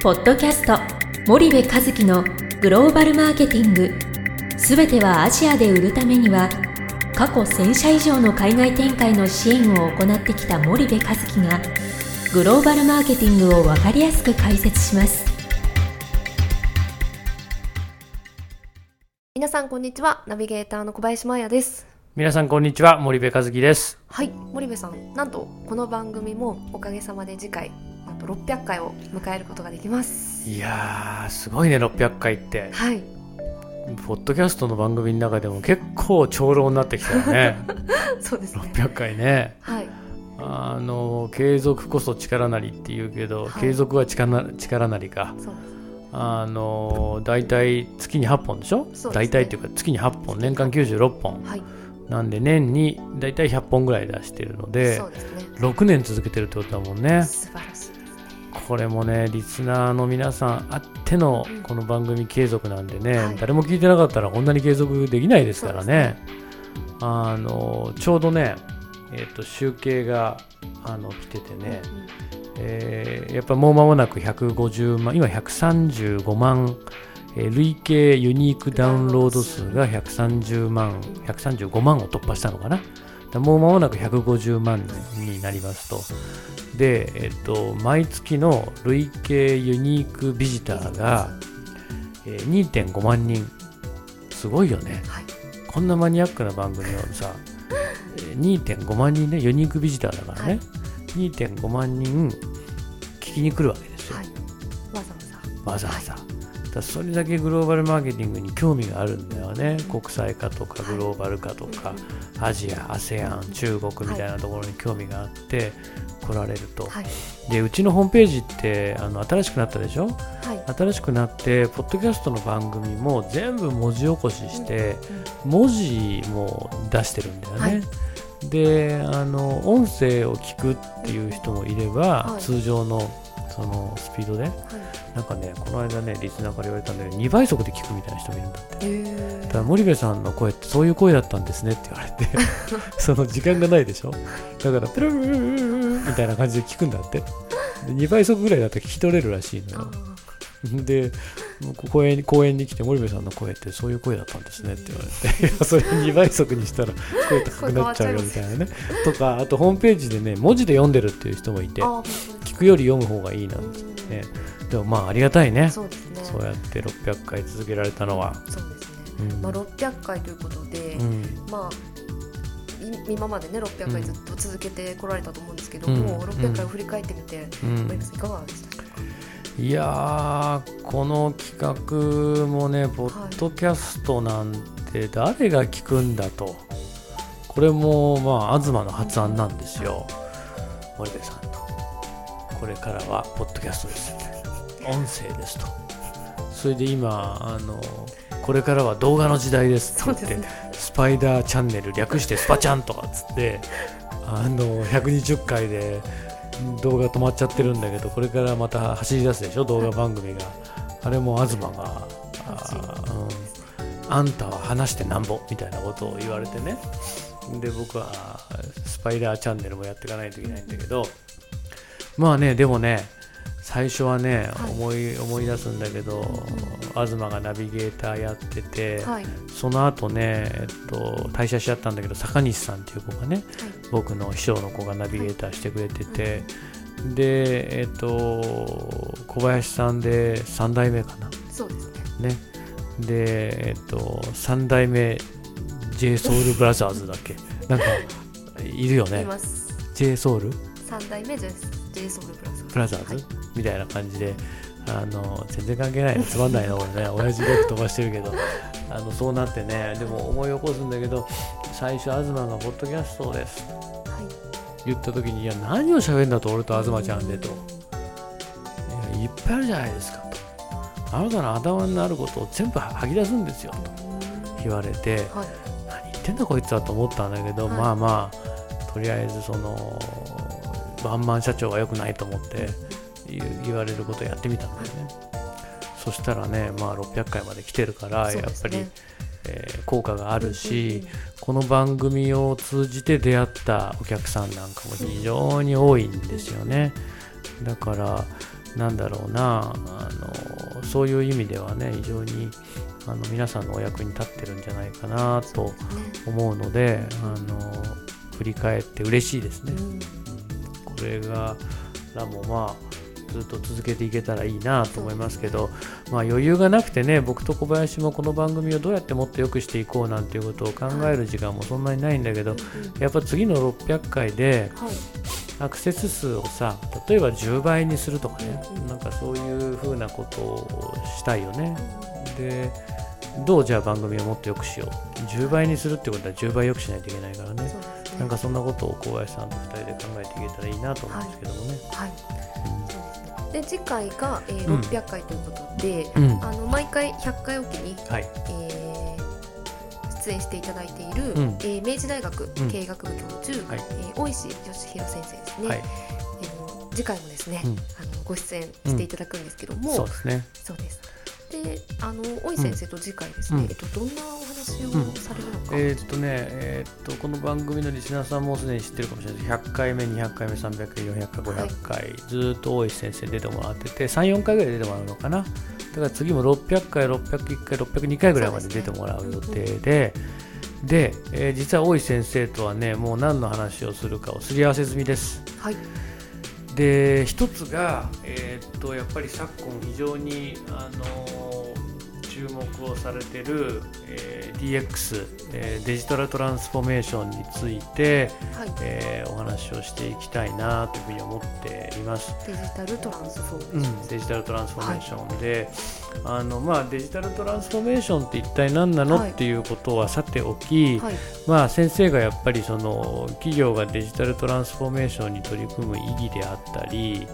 ポッドキャスト森部和樹のグローバルマーケティング。すべてはアジアで売るためには過去1000社以上の海外展開の支援を行ってきた森部和樹がグローバルマーケティングを分かりやすく解説します。皆さんこんにちはナビゲーターの小林真彩です。皆さんこんにちは森部和樹です。はい森部さん。なんとこの番組もおかげさまで次回と600回を迎えることができます。いやーすごいね600回って。はい。ポッドキャストの番組の中でも結構長老になってきたよね。そうですね。600回ね。はい。あの継続こそ力なりって言うけど、はい。継続は力な力なりか。そうです。あの大体月に8本でしょ？ね。大体っていうか月に8本。年間96本。はい。なんで年に大体100本ぐらい出してるのでですね。6年続けてるってことだもんね。素晴らしいこれもねリスナーの皆さんあってのこの番組継続なんでね、はい。誰も聞いてなかったらこんなに継続できないですからそうでね。あのちょうどね、えっと集計があの来ててね、えーやっぱもう間もなく150万今135万、えー累計ユニークダウンロード数が130万135万を突破したのかなもう間もなく150万になりますと。で、えっと、毎月の累計ユニークビジターが、えー2.5万人。すごいよね。はい。こんなマニアックな番組をさえー2.5万人ねユニークビジターだからね、2.5万人聞きに来るわけですよ、はい。わざわざ。わざわざ。だそれだけグローバルマーケティングに興味があるんだよね。国際化とかグローバル化とか、アジア、ASEAN、中国みたいなところに興味があって来られると。はい。で、うちのホームページってあの新しくなったでしょ？はい。新しくなって、ポッドキャストの番組も全部文字起こしして、文字も出してるんだよね。はい。であの音声を聞くっていう人もいれば、はい。通常のそのスピードではい。なんかねこの間ねリスナーから言われたんだけど2倍速で聞くみたいな人もいるんだって。えだから森部さんの声ってそういう声だったんですねって言われて その時間がないでしょ？だからプルルルルルルみたいな感じで聞くんだってで2倍速ぐらいだと聞き取れるらしいのよ で公園に公園に来て森部さんの声ってそういう声だったんですねって言われて。いやそれ2倍速にしたら声高くなっちゃうよみたいなね。とかあとホームページでね文字で読んでるっていう人もいて聞くより読む方がいいなんてね。でもまあありがたいね。そうですね。そうやって600回続けられたのは、そうですね。うん。まあ600回ということでうん。まあい今までね600回ずっと続けてこられたと思うんですけどうん。も600回を振り返ってみてうん。いかがでしたいやーこの企画もねポッドキャストなんて誰が聞くんだと。これもまあ東の発案なんですよ。森部さんの。これからはポッドキャストです。音声ですと。それで今あのこれからは動画の時代ですって言って、ね。スパイダーチャンネル略してスパチャンとかっつってあの120回で動画止まっちゃってるんだけどこれからまた走り出すでしょ？動画番組が。あれも東があ、うん、あんたは話してなんぼ？みたいなことを言われてね。で僕はスパイダーチャンネルもやっていかないといけないんだけど。まあねでもね最初はね、はい。思い思い出すんだけど東がナビゲーターやってて、はい。その後ね、えっと、退社しちゃったんだけど坂西さんっていう子がね僕の秘書の子がナビゲーターしてくれてて、でえっと小林さんで3代目かな。そうですね。ね。でえっと3代目 j ソ u l b r o t h e r s だっけ？なんかいるよいねます。J ソ u l 三代目 J イソウルブラザーズみたいな感じであの全然関係ないのつまんないな俺ね。親父力飛ばしてるけど。あのそうなってね。でも思い起こすんだけど最初東が「ポッドキャストです」はい。言った時に「いや何を喋るんだと俺と東ちゃんで」と「いやいっぱいあるじゃないですか」と「あなたの頭になることを全部吐き出すんですよ」と。言われてはい。何言ってんだこいつはと思ったんだけど、はい。まあまあとりあえずそのワンマン社長が良くないと思って言われることをやってみたんだよね。そしたらね、まあ、600回まで来てるから、やっぱり、えー効果があるし、この番組を通じて出会ったお客さんなんかも非常に多いんですよね。だからなんだろうなあのそういう意味ではね非常にあの皆さんのお役に立ってるんじゃないかなとね思うのであの振り返って嬉しいですね。うんこれがらもまあずっと続けていけたらいいなと思いますけどまあ、余裕がなくてね僕と小林もこの番組をどうやってもっと良くしていこうなんていうことを考える時間もそんなにないんだけど、やっぱ次の600回ではい。アクセス数をさ例えば10倍にするとかねうんなんかそういうふうなことをしたいよね。でどうじゃあ番組をもっと良くしよう。10倍にするってことは10倍良くしないといけないからねなんかそんなことを小林さんと2人で考えていけたらいいなと思うんですけどもね。はい。そうですね。で次回が、えーうん。600回ということで、うん。あの毎回100回おきに、はい。えー出演していただいている、うん。えー明治大学うん。経営学部教授、はい。えー大石義弘先生ですね、はい。えーの次回もですね、うん。あのご出演していただくんですけども、そうですね。そうです。であの大石先生と次回ですね、うん。えっと、どんなお話をうん。されるのか、えーっとね、えーっとこの番組のリスナーさんもすでに知ってるかもしれないです。100回目、200回目、300回、400回、500回、ずーっと大石先生に出てもらってて、3、4回ぐらい出てもらうのかな。だから次も600回、601回、602回ぐらいまで出てもらう予定で、で、えー実は大石先生とはね、もう何の話をするかをすり合わせ済みです。はい。で一つが、えーっとやっぱり昨今非常に、あのー注目をされてる、えー DX、えーデジタルトランスフォーメーションについて、はい。えーお話をしていきたいなというふうに思っています。デジタルトランスフォーうんメーション、デジタルトランスフォーメーションで、あのまあ、デジタルトランスフォーメーションって一体何なの、はい。っていうことはさておき、はい。まあ、先生がやっぱりその企業がデジタルトランスフォーメーションに取り組む意義であったり、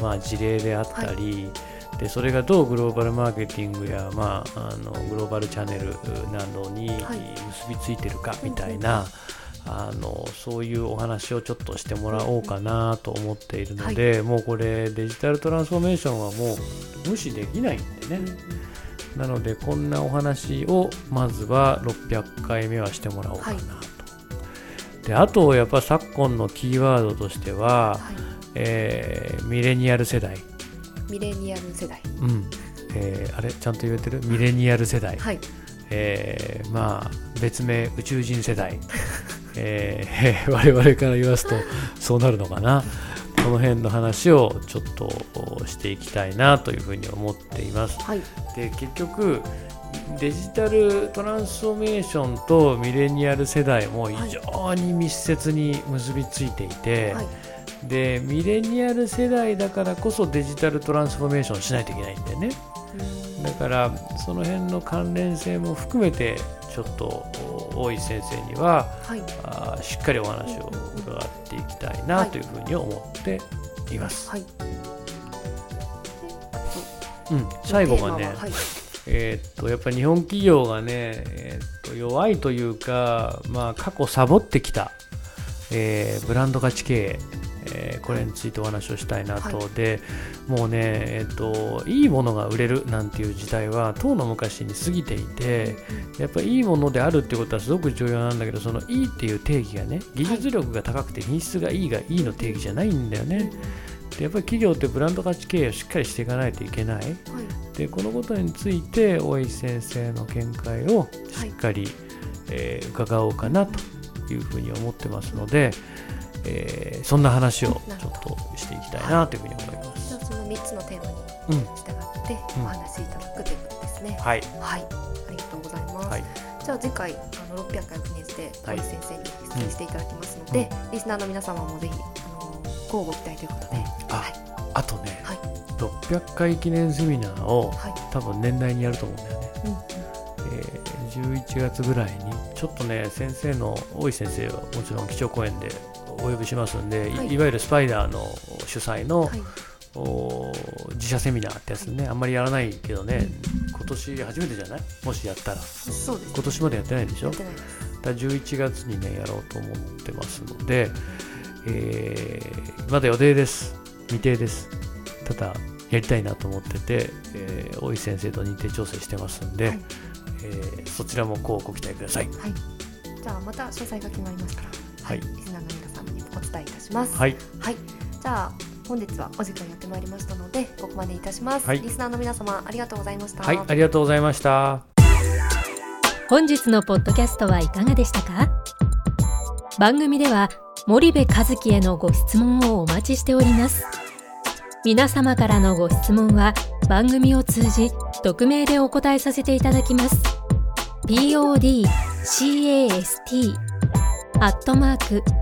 まあ、事例であったり、でそれがどうグローバルマーケティングや、まあ、あのグローバルチャンネルなどにはい。結びついてるかみたいな、あのそういうお話をちょっとしてもらおうかなと思っているので、もうこれデジタルトランスフォーメーションはもう無視できないんでね。なのでこんなお話をまずは600回目はしてもらおうかなと。であとやっぱ昨今のキーワードとしては、はい。えーミレニアル世代、ミレニアル世代。うん。えーあれちゃんと言えてる？ミレニアル世代、はい。えーまあ別名宇宙人世代、えー 我々から言わすとそうなるのかな？この辺の話をちょっとしていきたいなというふうに思っています。はい。で結局デジタルトランスフォーメーションとミレニアル世代も非常に密接に結びついていて、はいでミレニアル世代だからこそデジタルトランスフォーメーションしないといけないんだよね。うん。だからその辺の関連性も含めてちょっとお大石先生にははい。あーしっかりお話を伺っていきたいなというふうに思っています、はい。うん、最後がねえーっとやっぱり日本企業がね、えーっと弱いというか、まあ、過去サボってきた、えーブランド価値経営、えーこれについてお話をしたいなと、はでもうね、えーっといいものが売れるなんていう時代はとうの昔に過ぎていてやっぱりいいものであるってことはすごく重要なんだけどそのいいっていう定義がね技術力が高くて品質がいいがいいの定義じゃないんだよね。でやっぱり企業ってブランド価値経営をしっかりしていかないといけない。はいでこのことについて大石先生の見解をしっかり、えー伺おうかなというふうに思ってますので、えーそんな話をちょっとしていきたいなというふうに思います。じゃあその三つのテーマにうん。従ってお話しいただくということですね、はい、はい。ありがとうございます、はい、じゃあ次回あの600回を記念してはい。大石先生に出演していただきますので、リスナーの皆様もぜひあの交互期待ということで、あはい。あとね、はい。600回記念セミナーをはい。多分年内にやると思うんだよね。うんえー11月ぐらいにちょっとね先生の大石先生はもちろん基調講演でお呼びしますんで、いはい。いわゆるスパイダーの主催の、はい。お自社セミナーってやつね、あんまりやらないけどね、今年初めてじゃない？もしやったら。そうです今年までやってないでしょ？やってないだから11月にね、やろうと思ってますので、えーまだ予定です。未定です。ただ、やりたいなと思ってて、えー大石先生と日程調整してますんで、はい。えーそちらもこうご期待ください。はい。じゃあまた詳細が決まりましたら、はい。リスナーの皆様にお伝えいたします。はい。はい、じゃあ本日はお時間やってまいりましたのでここまでいたします、はい。リスナーの皆様ありがとうございました、はい、ありがとうございました。本日のポッドキャストはいかがでしたか？番組では森部和樹へのご質問をお待ちしております。皆様からのご質問は番組を通じ匿名でお答えさせていただきます。podcast アットマーク